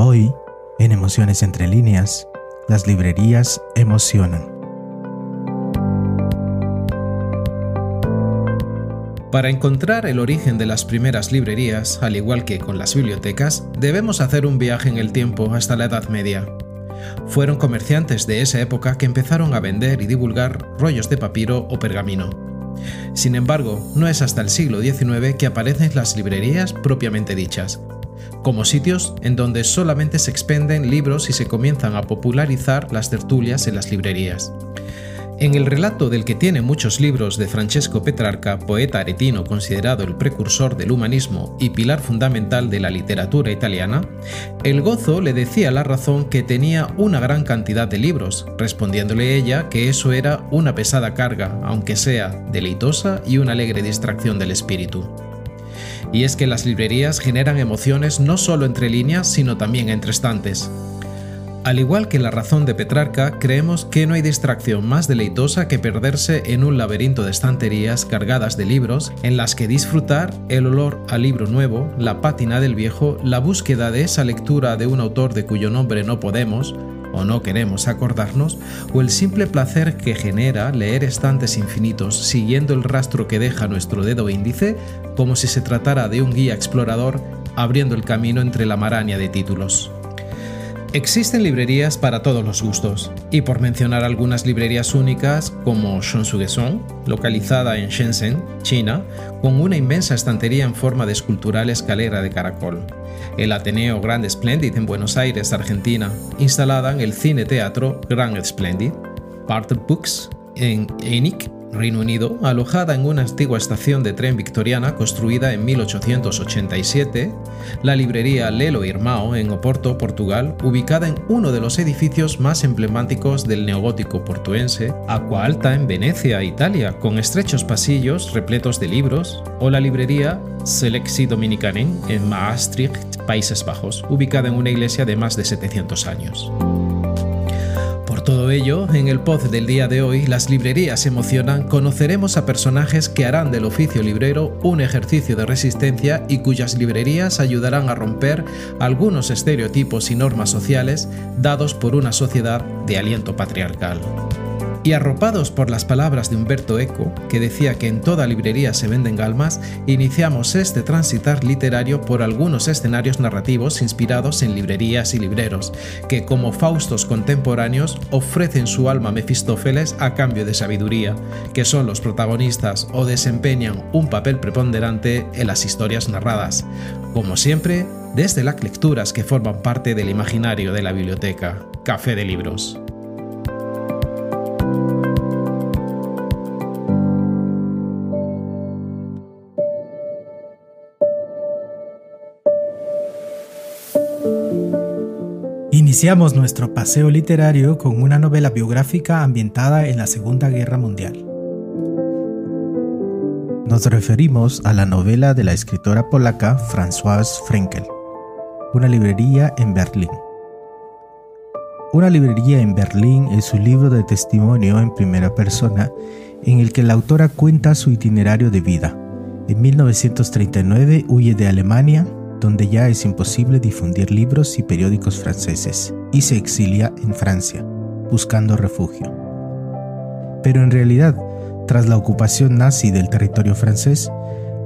Hoy, en Emociones entre líneas, las librerías emocionan. Para encontrar el origen de las primeras librerías, al igual que con las bibliotecas, debemos hacer un viaje en el tiempo hasta la Edad Media. Fueron comerciantes de esa época que empezaron a vender y divulgar rollos de papiro o pergamino. Sin embargo, no es hasta el siglo XIX que aparecen las librerías propiamente dichas, como sitios en donde solamente se expenden libros y se comienzan a popularizar las tertulias en las librerías. En el relato del que tiene muchos libros de Francesco Petrarca, poeta aretino considerado el precursor del humanismo y pilar fundamental de la literatura italiana, el gozo le decía la razón que tenía una gran cantidad de libros, respondiéndole ella que eso era una pesada carga, aunque sea deleitosa y una alegre distracción del espíritu. Y es que las librerías generan emociones no solo entre líneas, sino también entre estantes. Al igual que la razón de Petrarca, creemos que no hay distracción más deleitosa que perderse en un laberinto de estanterías cargadas de libros en las que disfrutar el olor al libro nuevo, la pátina del viejo, la búsqueda de esa lectura de un autor de cuyo nombre no podemos, o no queremos acordarnos, o el simple placer que genera leer estantes infinitos siguiendo el rastro que deja nuestro dedo índice, como si se tratara de un guía explorador abriendo el camino entre la maraña de títulos. Existen librerías para todos los gustos, y por mencionar algunas librerías únicas como Shonsugeson, localizada en Shenzhen, China, con una inmensa estantería en forma de escultural escalera de caracol. El Ateneo Grand Splendid en Buenos Aires, Argentina, instalada en el Cine Teatro Grand Splendid. Bartle Books en Enik, Reino Unido, alojada en una antigua estación de tren victoriana construida en 1887, la librería Lelo Irmão en Oporto, Portugal, ubicada en uno de los edificios más emblemáticos del neogótico portuense, Aqua Alta en Venecia, Italia, con estrechos pasillos repletos de libros, o la librería Selexi Dominicanen en Maastricht, Países Bajos, ubicada en una iglesia de más de 700 años todo ello, en el pod del día de hoy, Las librerías emocionan, conoceremos a personajes que harán del oficio librero un ejercicio de resistencia y cuyas librerías ayudarán a romper algunos estereotipos y normas sociales dados por una sociedad de aliento patriarcal. Y arropados por las palabras de Humberto Eco, que decía que en toda librería se venden galmas, iniciamos este transitar literario por algunos escenarios narrativos inspirados en librerías y libreros, que como Faustos contemporáneos ofrecen su alma a Mefistófeles a cambio de sabiduría, que son los protagonistas o desempeñan un papel preponderante en las historias narradas. Como siempre, desde las lecturas que forman parte del imaginario de la biblioteca. Café de Libros. Iniciamos nuestro paseo literario con una novela biográfica ambientada en la Segunda Guerra Mundial. Nos referimos a la novela de la escritora polaca Françoise Frenkel, Una librería en Berlín. Una librería en Berlín es un libro de testimonio en primera persona en el que la autora cuenta su itinerario de vida. En 1939 huye de Alemania donde ya es imposible difundir libros y periódicos franceses, y se exilia en Francia, buscando refugio. Pero en realidad, tras la ocupación nazi del territorio francés,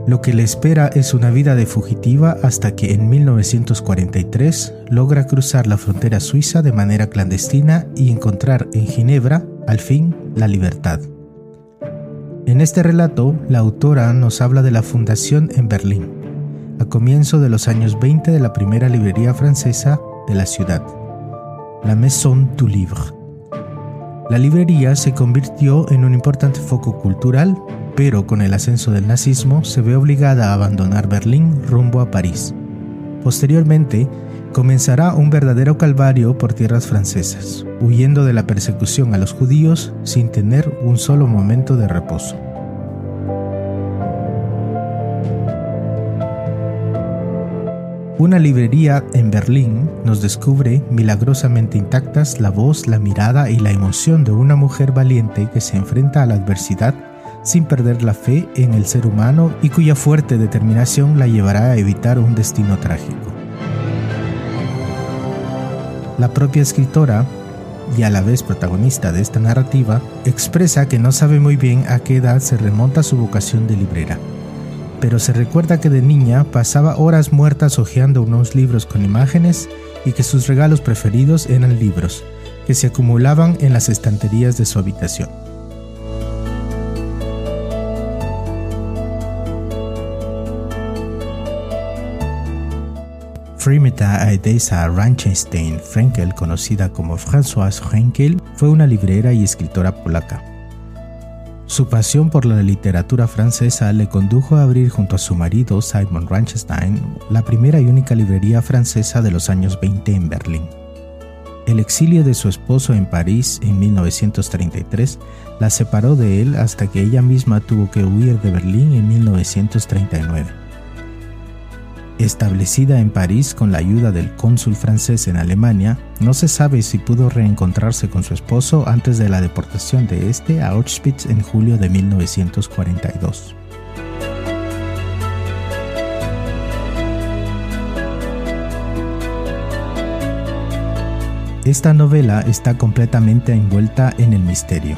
lo que le espera es una vida de fugitiva hasta que en 1943 logra cruzar la frontera suiza de manera clandestina y encontrar en Ginebra, al fin, la libertad. En este relato, la autora nos habla de la fundación en Berlín, a comienzo de los años 20 de la primera librería francesa de la ciudad, la Maison du Livre. La librería se convirtió en un importante foco cultural, pero con el ascenso del nazismo se ve obligada a abandonar Berlín rumbo a París. Posteriormente, comenzará un verdadero calvario por tierras francesas, huyendo de la persecución a los judíos sin tener un solo momento de reposo. Una librería en Berlín nos descubre milagrosamente intactas la voz, la mirada y la emoción de una mujer valiente que se enfrenta a la adversidad sin perder la fe en el ser humano y cuya fuerte determinación la llevará a evitar un destino trágico. La propia escritora, y a la vez protagonista de esta narrativa, expresa que no sabe muy bien a qué edad se remonta su vocación de librera, pero se recuerda que de niña pasaba horas muertas hojeando unos libros con imágenes y que sus regalos preferidos eran libros, que se acumulaban en las estanterías de su habitación. Frimeta Aedesa Ranchenstein Frenkel, conocida como Françoise Frenkel, fue una librera y escritora polaca. Su pasión por la literatura francesa le condujo a abrir junto a su marido Simon Ranchenstein la primera y única librería francesa de los años 20 en Berlín. El exilio de su esposo en París en 1933 la separó de él hasta que ella misma tuvo que huir de Berlín en 1939. Establecida en París con la ayuda del cónsul francés en Alemania, no se sabe si pudo reencontrarse con su esposo antes de la deportación de este a Auschwitz en julio de 1942. Esta novela está completamente envuelta en el misterio.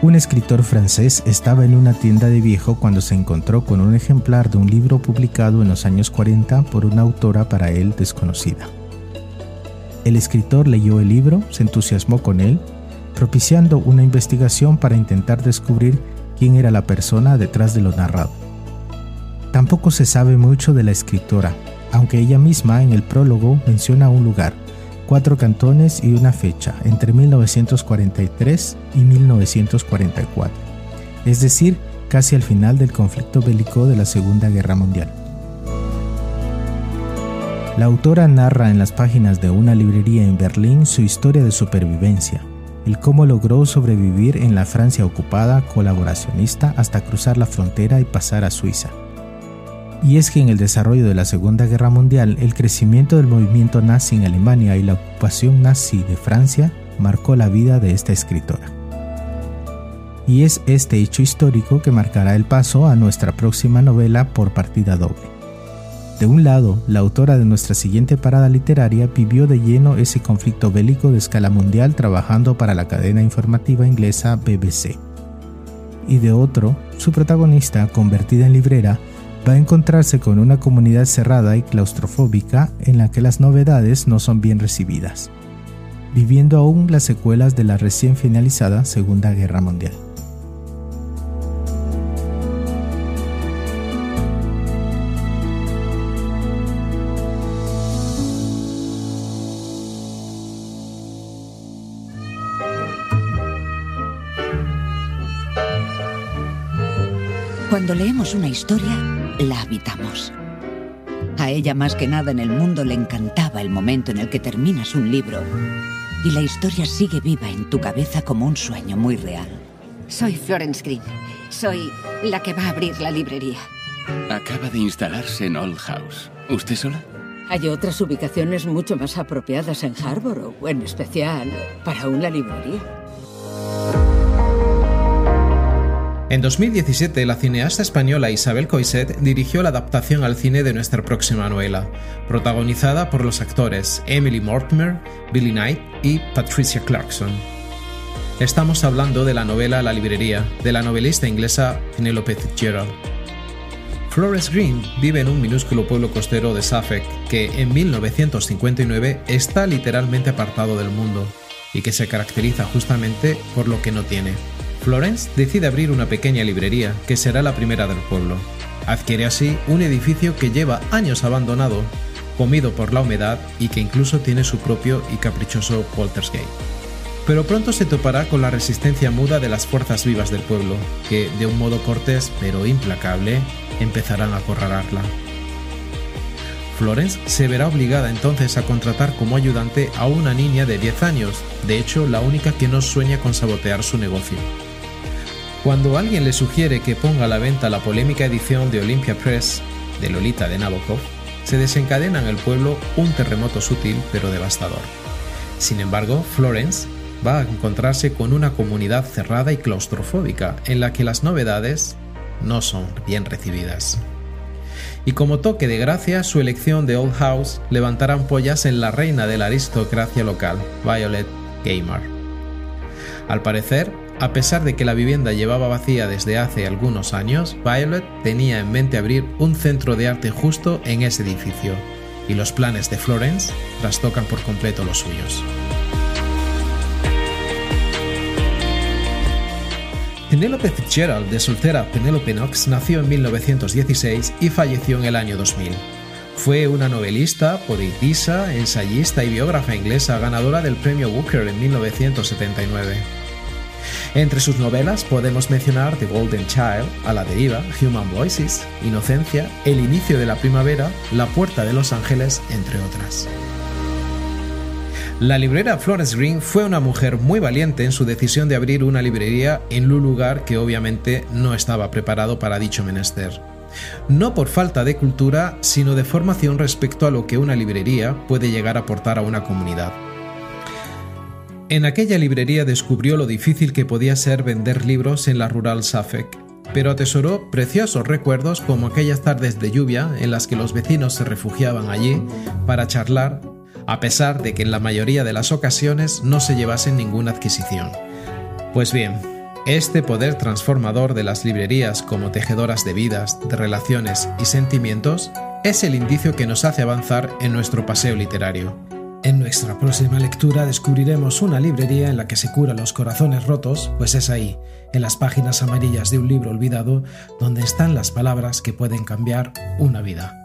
Un escritor francés estaba en una tienda de viejo cuando se encontró con un ejemplar de un libro publicado en los años 40 por una autora para él desconocida. El escritor leyó el libro, se entusiasmó con él, propiciando una investigación para intentar descubrir quién era la persona detrás de lo narrado. Tampoco se sabe mucho de la escritora, aunque ella misma en el prólogo menciona un lugar, cuatro cantones y una fecha, entre 1943 y 1944, es decir, casi al final del conflicto bélico de la Segunda Guerra Mundial. La autora narra en las páginas de una librería en Berlín su historia de supervivencia, el cómo logró sobrevivir en la Francia ocupada colaboracionista hasta cruzar la frontera y pasar a Suiza y es que en el desarrollo de la Segunda Guerra Mundial, el crecimiento del movimiento nazi en Alemania y la ocupación nazi de Francia marcó la vida de esta escritora. Y es este hecho histórico que marcará el paso a nuestra próxima novela por partida doble. De un lado, la autora de nuestra siguiente parada literaria vivió de lleno ese conflicto bélico de escala mundial trabajando para la cadena informativa inglesa BBC. Y de otro, su protagonista, convertida en librera, va a encontrarse con una comunidad cerrada y claustrofóbica en la que las novedades no son bien recibidas, viviendo aún las secuelas de la recién finalizada Segunda Guerra Mundial. Cuando leemos una historia, la habitamos. A ella más que nada en el mundo le encantaba el momento en el que terminas un libro y la historia sigue viva en tu cabeza como un sueño muy real. Soy Florence Green. Soy la que va a abrir la librería. Acaba de instalarse en Old House. ¿Usted sola? Hay otras ubicaciones mucho más apropiadas en Harborough, en especial para una librería. En 2017, la cineasta española Isabel Coiset dirigió la adaptación al cine de nuestra próxima novela, protagonizada por los actores Emily Mortimer, Billy Knight y Patricia Clarkson. Estamos hablando de la novela La librería, de la novelista inglesa Penelope Fitzgerald. Flores Green vive en un minúsculo pueblo costero de Suffolk que en 1959 está literalmente apartado del mundo y que se caracteriza justamente por lo que no tiene, Florence decide abrir una pequeña librería que será la primera del pueblo. Adquiere así un edificio que lleva años abandonado, comido por la humedad y que incluso tiene su propio y caprichoso Walter's Pero pronto se topará con la resistencia muda de las fuerzas vivas del pueblo, que, de un modo cortés pero implacable, empezarán a acorralarla. Florence se verá obligada entonces a contratar como ayudante a una niña de 10 años, de hecho la única que no sueña con sabotear su negocio. Cuando alguien le sugiere que ponga a la venta la polémica edición de Olympia Press de Lolita de Nabokov, se desencadena en el pueblo un terremoto sutil pero devastador. Sin embargo, Florence va a encontrarse con una comunidad cerrada y claustrofóbica en la que las novedades no son bien recibidas. y como toque de gracia su elección de Old House levantará ampollas en la reina de la aristocracia local, Violet Gamer. Al parecer, a pesar de que la vivienda llevaba vacía desde hace algunos años, Violet tenía en mente abrir un centro de arte justo en ese edificio, y los planes de Florence trastocan por completo los suyos. Penelope Fitzgerald, de soltera Penelope Knox, nació en 1916 y falleció en el año 2000. Fue una novelista, poetisa, ensayista y biógrafa inglesa ganadora del premio Booker en 1979. Entre sus novelas podemos mencionar The Golden Child, A la deriva, Human Voices, Inocencia, El inicio de la primavera, La puerta de los ángeles, entre otras. La librera Florence Green fue una mujer muy valiente en su decisión de abrir una librería en un lugar que obviamente no estaba preparado para dicho menester. No por falta de cultura, sino de formación respecto a lo que una librería puede llegar a aportar a una comunidad. En aquella librería descubrió lo difícil que podía ser vender libros en la rural Suffolk, pero atesoró preciosos recuerdos como aquellas tardes de lluvia en las que los vecinos se refugiaban allí para charlar a pesar de que en la mayoría de las ocasiones no se llevasen ninguna adquisición. Pues bien, este poder transformador de las librerías como tejedoras de vidas, de relaciones y sentimientos es el indicio que nos hace avanzar en nuestro paseo literario. En nuestra próxima lectura descubriremos una librería en la que se curan los corazones rotos, pues es ahí, en las páginas amarillas de un libro olvidado, donde están las palabras que pueden cambiar una vida.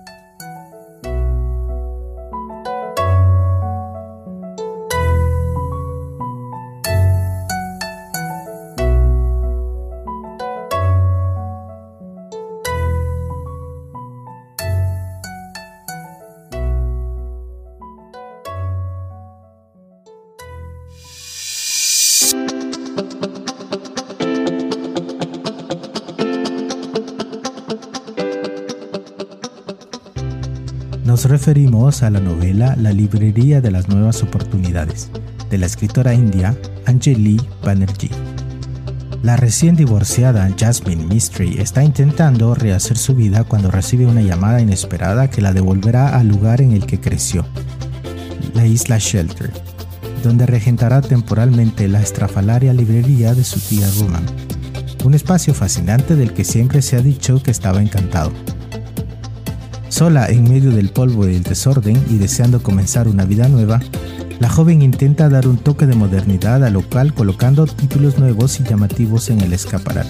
Nos referimos a la novela La librería de las nuevas oportunidades, de la escritora india Anjali Banerjee. La recién divorciada Jasmine Mystery está intentando rehacer su vida cuando recibe una llamada inesperada que la devolverá al lugar en el que creció, la isla Shelter, donde regentará temporalmente la estrafalaria librería de su tía Ruman, un espacio fascinante del que siempre se ha dicho que estaba encantado. Sola en medio del polvo y el desorden y deseando comenzar una vida nueva, la joven intenta dar un toque de modernidad al local colocando títulos nuevos y llamativos en el escaparate.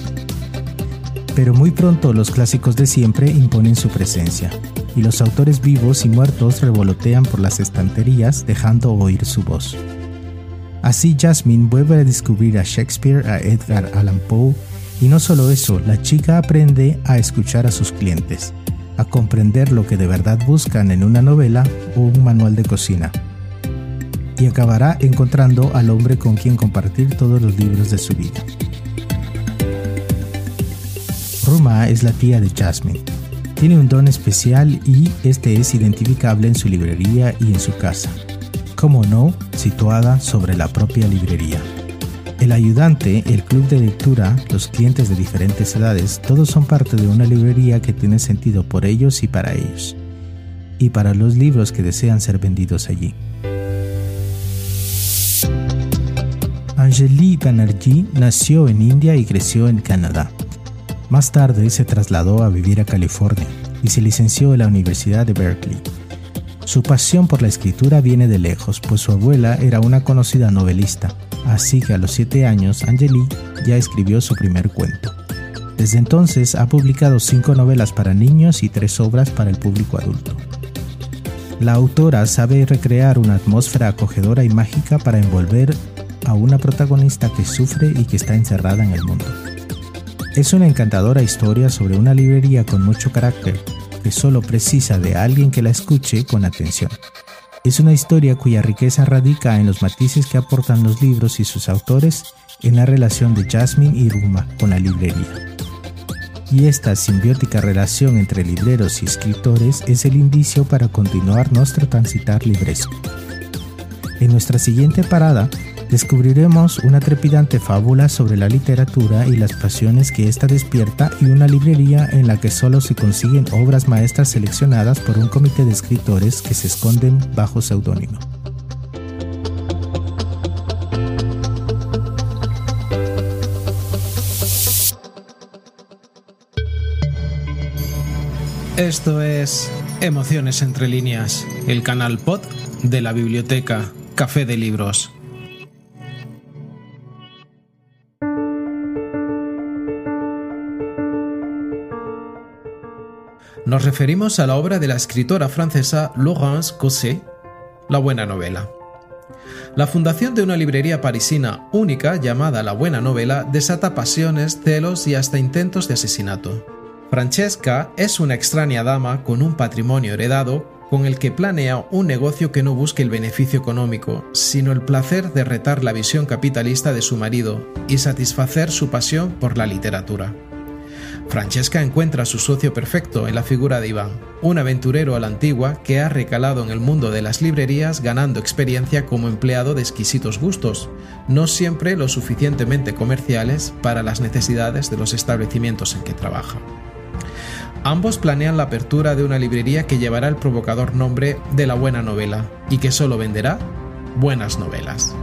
Pero muy pronto los clásicos de siempre imponen su presencia, y los autores vivos y muertos revolotean por las estanterías dejando oír su voz. Así Jasmine vuelve a descubrir a Shakespeare, a Edgar Allan Poe, y no solo eso, la chica aprende a escuchar a sus clientes, a comprender lo que de verdad buscan en una novela o un manual de cocina. Y acabará encontrando al hombre con quien compartir todos los libros de su vida. Ruma es la tía de Jasmine. Tiene un don especial y este es identificable en su librería y en su casa. Como no, situada sobre la propia librería. El ayudante, el club de lectura, los clientes de diferentes edades, todos son parte de una librería que tiene sentido por ellos y para ellos, y para los libros que desean ser vendidos allí. Anjali Banerjee nació en India y creció en Canadá. Más tarde se trasladó a vivir a California y se licenció en la Universidad de Berkeley. Su pasión por la escritura viene de lejos, pues su abuela era una conocida novelista, así que a los 7 años Angeli ya escribió su primer cuento. Desde entonces ha publicado cinco novelas para niños y tres obras para el público adulto. La autora sabe recrear una atmósfera acogedora y mágica para envolver a una protagonista que sufre y que está encerrada en el mundo. Es una encantadora historia sobre una librería con mucho carácter que solo precisa de alguien que la escuche con atención. Es una historia cuya riqueza radica en los matices que aportan los libros y sus autores en la relación de Jasmine y Ruma con la librería. Y esta simbiótica relación entre libreros y escritores es el indicio para continuar nuestro transitar libresco. En nuestra siguiente parada Descubriremos una trepidante fábula sobre la literatura y las pasiones que ésta despierta y una librería en la que solo se consiguen obras maestras seleccionadas por un comité de escritores que se esconden bajo seudónimo. Esto es Emociones entre líneas, el canal pod de la biblioteca Café de Libros. Nos referimos a la obra de la escritora francesa Laurence Cosset, La Buena Novela. La fundación de una librería parisina única llamada La Buena Novela desata pasiones, celos y hasta intentos de asesinato. Francesca es una extraña dama con un patrimonio heredado con el que planea un negocio que no busque el beneficio económico, sino el placer de retar la visión capitalista de su marido y satisfacer su pasión por la literatura. Francesca encuentra a su socio perfecto en la figura de Iván, un aventurero a la antigua que ha recalado en el mundo de las librerías ganando experiencia como empleado de exquisitos gustos, no siempre lo suficientemente comerciales para las necesidades de los establecimientos en que trabaja. Ambos planean la apertura de una librería que llevará el provocador nombre de la buena novela y que solo venderá buenas novelas.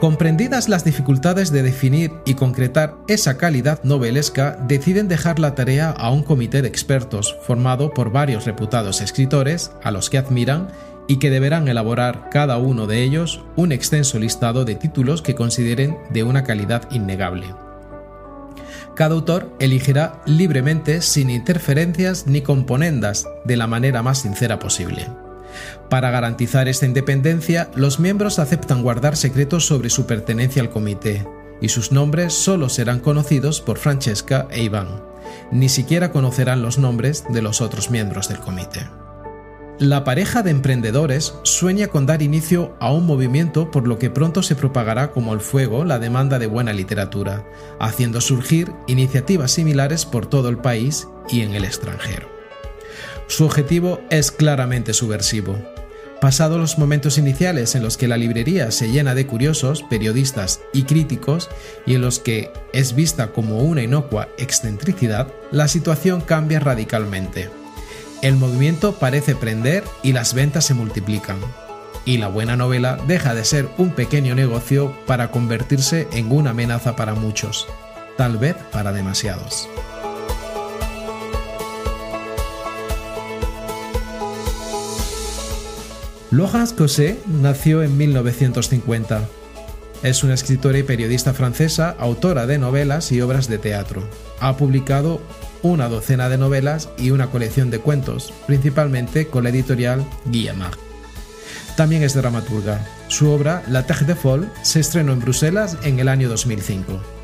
Comprendidas las dificultades de definir y concretar esa calidad novelesca, deciden dejar la tarea a un comité de expertos formado por varios reputados escritores a los que admiran y que deberán elaborar cada uno de ellos un extenso listado de títulos que consideren de una calidad innegable. Cada autor elegirá libremente, sin interferencias ni componendas, de la manera más sincera posible. Para garantizar esta independencia, los miembros aceptan guardar secretos sobre su pertenencia al comité, y sus nombres solo serán conocidos por Francesca e Iván. Ni siquiera conocerán los nombres de los otros miembros del comité. La pareja de emprendedores sueña con dar inicio a un movimiento por lo que pronto se propagará como el fuego la demanda de buena literatura, haciendo surgir iniciativas similares por todo el país y en el extranjero. Su objetivo es claramente subversivo. Pasados los momentos iniciales en los que la librería se llena de curiosos, periodistas y críticos, y en los que es vista como una inocua excentricidad, la situación cambia radicalmente. El movimiento parece prender y las ventas se multiplican. Y la buena novela deja de ser un pequeño negocio para convertirse en una amenaza para muchos, tal vez para demasiados. Laurence Cosset nació en 1950. Es una escritora y periodista francesa, autora de novelas y obras de teatro. Ha publicado una docena de novelas y una colección de cuentos, principalmente con la editorial Guillemard. También es dramaturga. Su obra, La Terre de Folle, se estrenó en Bruselas en el año 2005.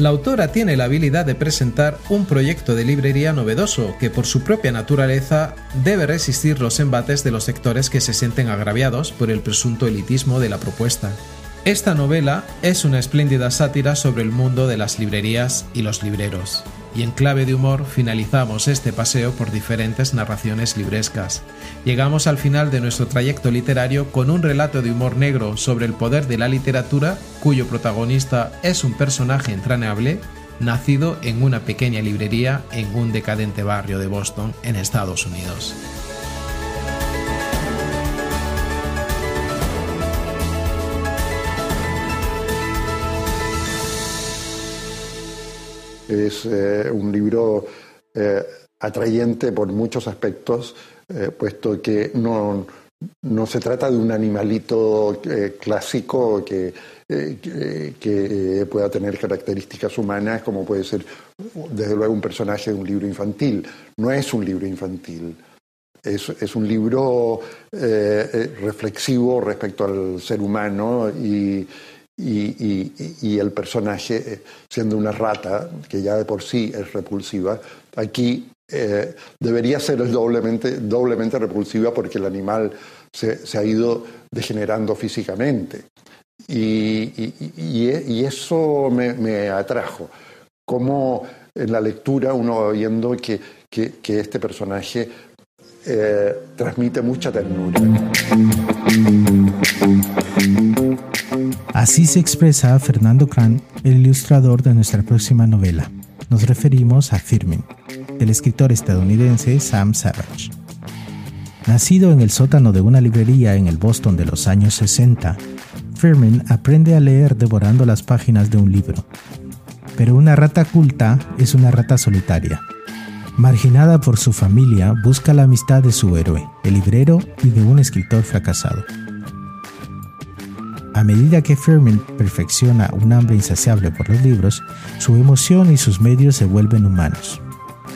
La autora tiene la habilidad de presentar un proyecto de librería novedoso que por su propia naturaleza debe resistir los embates de los sectores que se sienten agraviados por el presunto elitismo de la propuesta. Esta novela es una espléndida sátira sobre el mundo de las librerías y los libreros y en clave de humor finalizamos este paseo por diferentes narraciones librescas. Llegamos al final de nuestro trayecto literario con un relato de humor negro sobre el poder de la literatura, cuyo protagonista es un personaje entrañable, nacido en una pequeña librería en un decadente barrio de Boston, en Estados Unidos. Es eh, un libro eh, atrayente por muchos aspectos, eh, puesto que no, no, se trata de un animalito clásico que, que, pueda tener características humanas, como puede ser, desde luego, un personaje de un libro infantil. No es un libro infantil. Es, es un libro reflexivo respecto al ser humano y, y, el personaje, eh, siendo una rata, que ya de por sí es repulsiva, aquí eh, debería ser doblemente, doblemente repulsiva porque el animal se, ha ido degenerando físicamente. Y, eso me, atrajo. Como en la lectura uno va viendo que, este personaje eh, transmite mucha ternura. Así se expresa Fernando Cran, el ilustrador de nuestra próxima novela. Nos referimos a Firmin, del escritor estadounidense Sam Savage. Nacido en el sótano de una librería en el Boston de los años 60, Firmin aprende a leer devorando las páginas de un libro. Pero una rata culta es una rata solitaria. Marginada por su familia, busca la amistad de su héroe, el librero y de un escritor fracasado. A medida que Firmin perfecciona un hambre insaciable por los libros, su emoción y sus medios se vuelven humanos.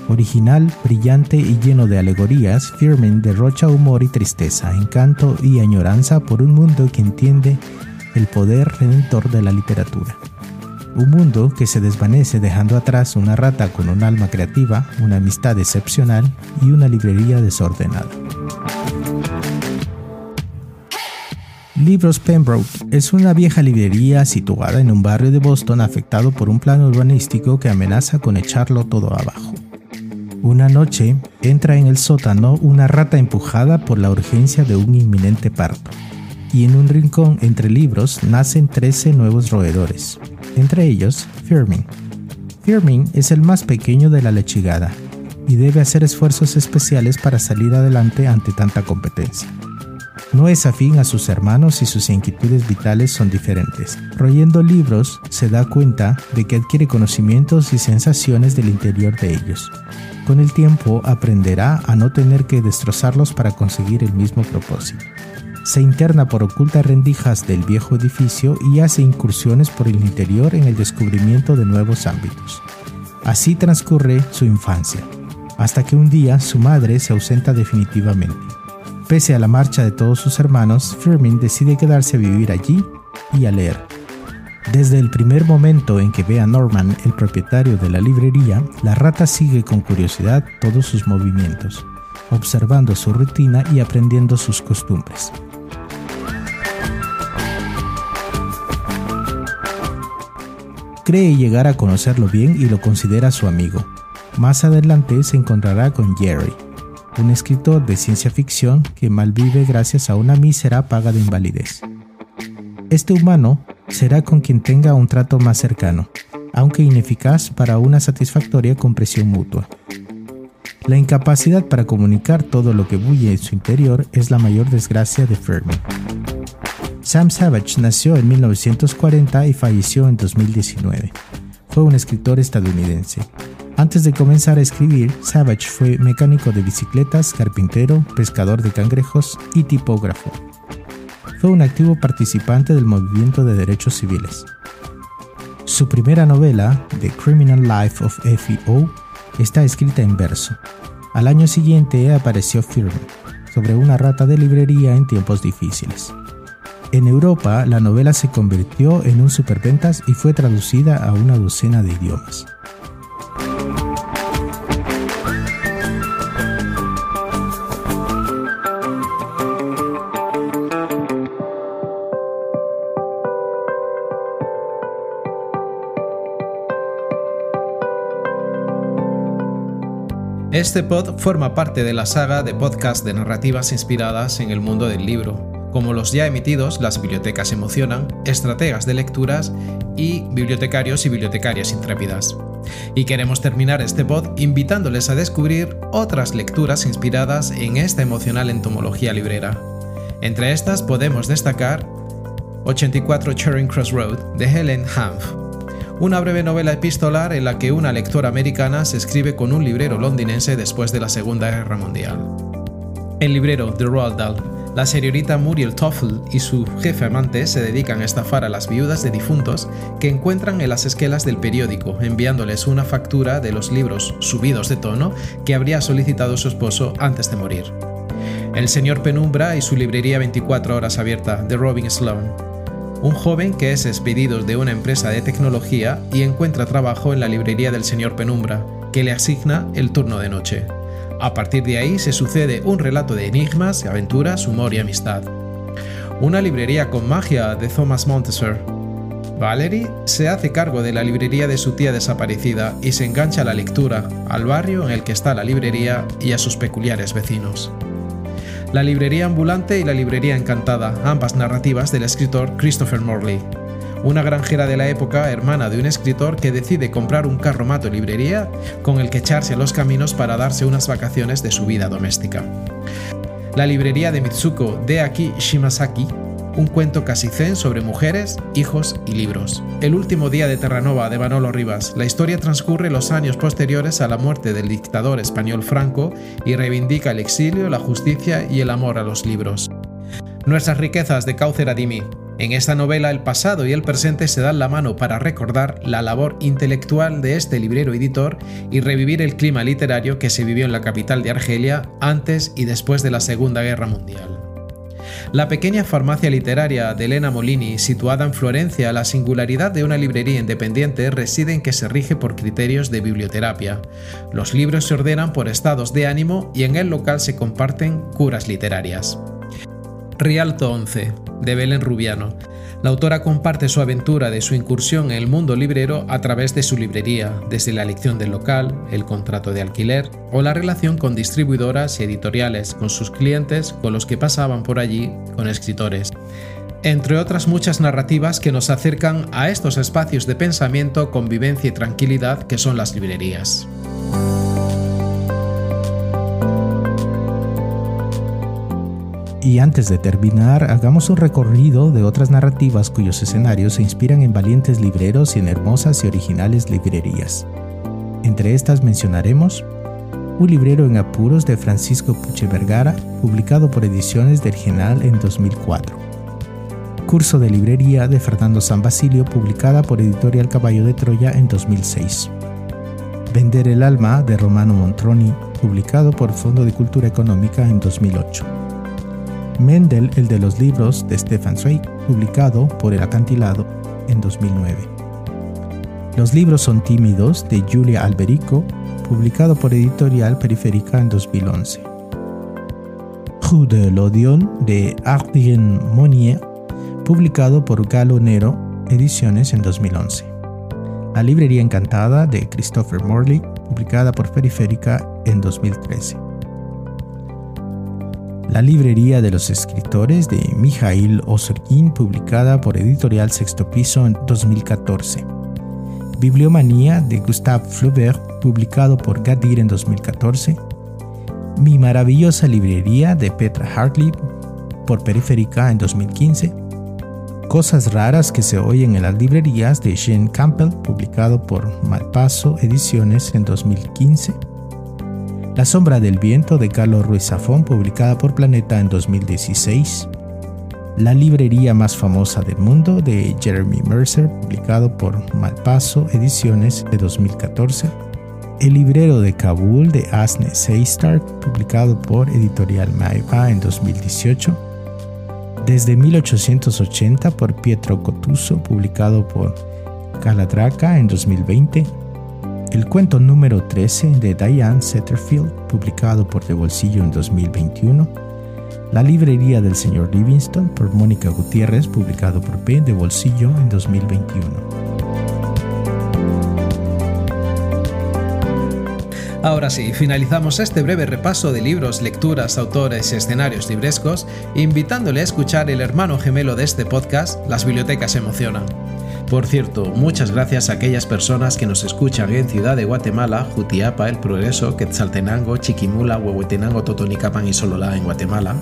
Original, brillante y lleno de alegorías, Firmin derrocha humor y tristeza, encanto y añoranza por un mundo que entiende el poder redentor de la literatura. Un mundo que se desvanece dejando atrás una rata con un alma creativa, una amistad excepcional y una librería desordenada. Libros Pembroke es una vieja librería situada en un barrio de Boston afectado por un plan urbanístico que amenaza con echarlo todo abajo. Una noche entra en el sótano una rata empujada por la urgencia de un inminente parto, y en un rincón entre libros nacen 13 nuevos roedores, entre ellos Firmin. Firmin es el más pequeño de la lechigada y debe hacer esfuerzos especiales para salir adelante ante tanta competencia. No es afín a sus hermanos y sus inquietudes vitales son diferentes. Royendo libros, se da cuenta de que adquiere conocimientos y sensaciones del interior de ellos, con el tiempo aprenderá a no tener que destrozarlos para conseguir el mismo propósito. Se interna por ocultas rendijas del viejo edificio y hace incursiones por el interior en el descubrimiento de nuevos ámbitos. Así transcurre su infancia, hasta que un día su madre se ausenta definitivamente. Pese a la marcha de todos sus hermanos, Firmin decide quedarse a vivir allí y a leer. Desde el primer momento en que ve a Norman, el propietario de la librería, la rata sigue con curiosidad todos sus movimientos, observando su rutina y aprendiendo sus costumbres. Cree llegar a conocerlo bien y lo considera su amigo. Más adelante se encontrará con Jerry, un escritor de ciencia ficción que malvive gracias a una mísera paga de invalidez. Este humano será con quien tenga un trato más cercano, aunque ineficaz para una satisfactoria compresión mutua. La incapacidad para comunicar todo lo que bulle en su interior es la mayor desgracia de Fermi. Sam Savage nació en 1940 y falleció en 2019. Fue un escritor estadounidense. Antes de comenzar a escribir, Savage fue mecánico de bicicletas, carpintero, pescador de cangrejos y tipógrafo fue un activo participante del movimiento de derechos civiles. Su primera novela, The Criminal Life of F.E.O., está escrita en verso. Al año siguiente apareció Firme, sobre una rata de librería en tiempos difíciles. En Europa, la novela se convirtió en un superventas y fue traducida a una docena de idiomas. Este pod forma parte de la saga de podcasts de narrativas inspiradas en el mundo del libro, como los ya emitidos Las Bibliotecas Emocionan, Estrategas de Lecturas y Bibliotecarios y Bibliotecarias Intrépidas. Y queremos terminar este pod invitándoles a descubrir otras lecturas inspiradas en esta emocional entomología librera. Entre estas podemos destacar 84 Charing Cross Road de Helen Hanff, una breve novela epistolar en la que una lectora americana se escribe con un librero londinense después de la Segunda Guerra Mundial. El librero de Roald Dahl, la señorita Muriel Toffel y su jefe amante se dedican a estafar a las viudas de difuntos que encuentran en las esquelas del periódico, enviándoles una factura de los libros subidos de tono que habría solicitado su esposo antes de morir. El señor Penumbra y su librería 24 horas abierta de Robin Sloan un joven que es despedido de una empresa de tecnología y encuentra trabajo en la librería del señor Penumbra, que le asigna el turno de noche. A partir de ahí se sucede un relato de enigmas, aventuras, humor y amistad. Una librería con magia de Thomas Montessor. Valerie se hace cargo de la librería de su tía desaparecida y se engancha a la lectura, al barrio en el que está la librería y a sus peculiares vecinos. La librería ambulante y la librería encantada, ambas narrativas del escritor Christopher Morley. una granjera de la época, hermana de un escritor que decide comprar un carromato librería con el que echarse a los caminos para darse unas vacaciones de su vida doméstica. La librería de Mitsuko de Aki Shimasaki un cuento casi zen sobre mujeres, hijos y libros. El último día de Terranova de Manolo Rivas. La historia transcurre los años posteriores a la muerte del dictador español Franco y reivindica el exilio, la justicia y el amor a los libros. Nuestras riquezas de Caucer Adimi. En esta novela el pasado y el presente se dan la mano para recordar la labor intelectual de este librero editor y revivir el clima literario que se vivió en la capital de Argelia antes y después de la Segunda Guerra Mundial. La pequeña farmacia literaria de Elena Molini, situada en Florencia, la singularidad de una librería independiente reside en que se rige por criterios de biblioterapia. Los libros se ordenan por estados de ánimo y en el local se comparten curas literarias. Rialto 11, de Belén Rubiano. La autora comparte su aventura de su incursión en el mundo librero a través de su librería, desde la elección del local, el contrato de alquiler o la relación con distribuidoras y editoriales, con sus clientes, con los que pasaban por allí, con escritores. Entre otras muchas narrativas que nos acercan a estos espacios de pensamiento, convivencia y tranquilidad que son las librerías. Y antes de terminar, hagamos un recorrido de otras narrativas cuyos escenarios se inspiran en valientes libreros y en hermosas y originales librerías. Entre estas mencionaremos Un librero en apuros de Francisco Puche Vergara, publicado por Ediciones del Genal en 2004. Curso de librería de Fernando San Basilio, publicada por Editorial Caballo de Troya en 2006. Vender el alma de Romano Montroni, publicado por Fondo de Cultura Económica en 2008. Mendel, el de los libros de Stefan Zweig, publicado por El Acantilado en 2009. Los libros son tímidos de Julia Alberico, publicado por Editorial Periférica en 2011. Rue de l'Odion de Adrien Monnier, publicado por Galo Nero Ediciones en 2011. La librería encantada de Christopher Morley, publicada por Periférica en 2013. La librería de los escritores de Mijail Osorkin, publicada por Editorial Sexto Piso en 2014. Bibliomanía de Gustave Flaubert, publicado por Gadir en 2014. Mi maravillosa librería de Petra Hartley, por Periférica en 2015. Cosas raras que se oyen en las librerías de Jean Campbell, publicado por Malpaso Ediciones en 2015. La sombra del viento de Carlos Ruiz Zafón, publicada por Planeta en 2016. La librería más famosa del mundo de Jeremy Mercer, publicado por Malpaso Ediciones de 2014. El librero de Kabul de Asne Seistar, publicado por Editorial Maipa en 2018. Desde 1880 por Pietro Cotuso, publicado por Calatraca en 2020 el cuento número 13 de Diane Setterfield, publicado por De Bolsillo en 2021. La librería del señor Livingston por Mónica Gutiérrez, publicado por P de Bolsillo en 2021. Ahora sí, finalizamos este breve repaso de libros, lecturas, autores y escenarios librescos, invitándole a escuchar el hermano gemelo de este podcast, Las Bibliotecas Emocionan. Por cierto, muchas gracias a aquellas personas que nos escuchan en Ciudad de Guatemala, Jutiapa, El Progreso, Quetzaltenango, Chiquimula, Huehuetenango, Totonicapan y Sololá en Guatemala.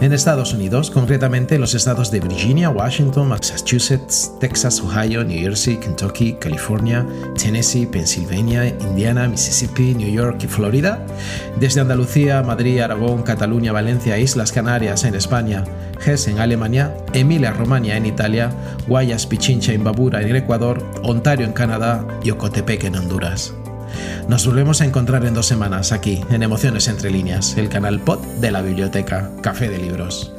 En Estados Unidos, concretamente en los estados de Virginia, Washington, Massachusetts, Texas, Ohio, New Jersey, Kentucky, California, Tennessee, Pennsylvania, Indiana, Mississippi, New York y Florida. Desde Andalucía, Madrid, Aragón, Cataluña, Valencia, Islas Canarias en España, Hesse en Alemania, Emilia-Romagna en Italia, Guayas, Pichincha en en el Ecuador, Ontario en Canadá y Ocotepec en Honduras. Nos volvemos a encontrar en dos semanas aquí, en Emociones Entre Líneas, el canal pod de la biblioteca Café de Libros.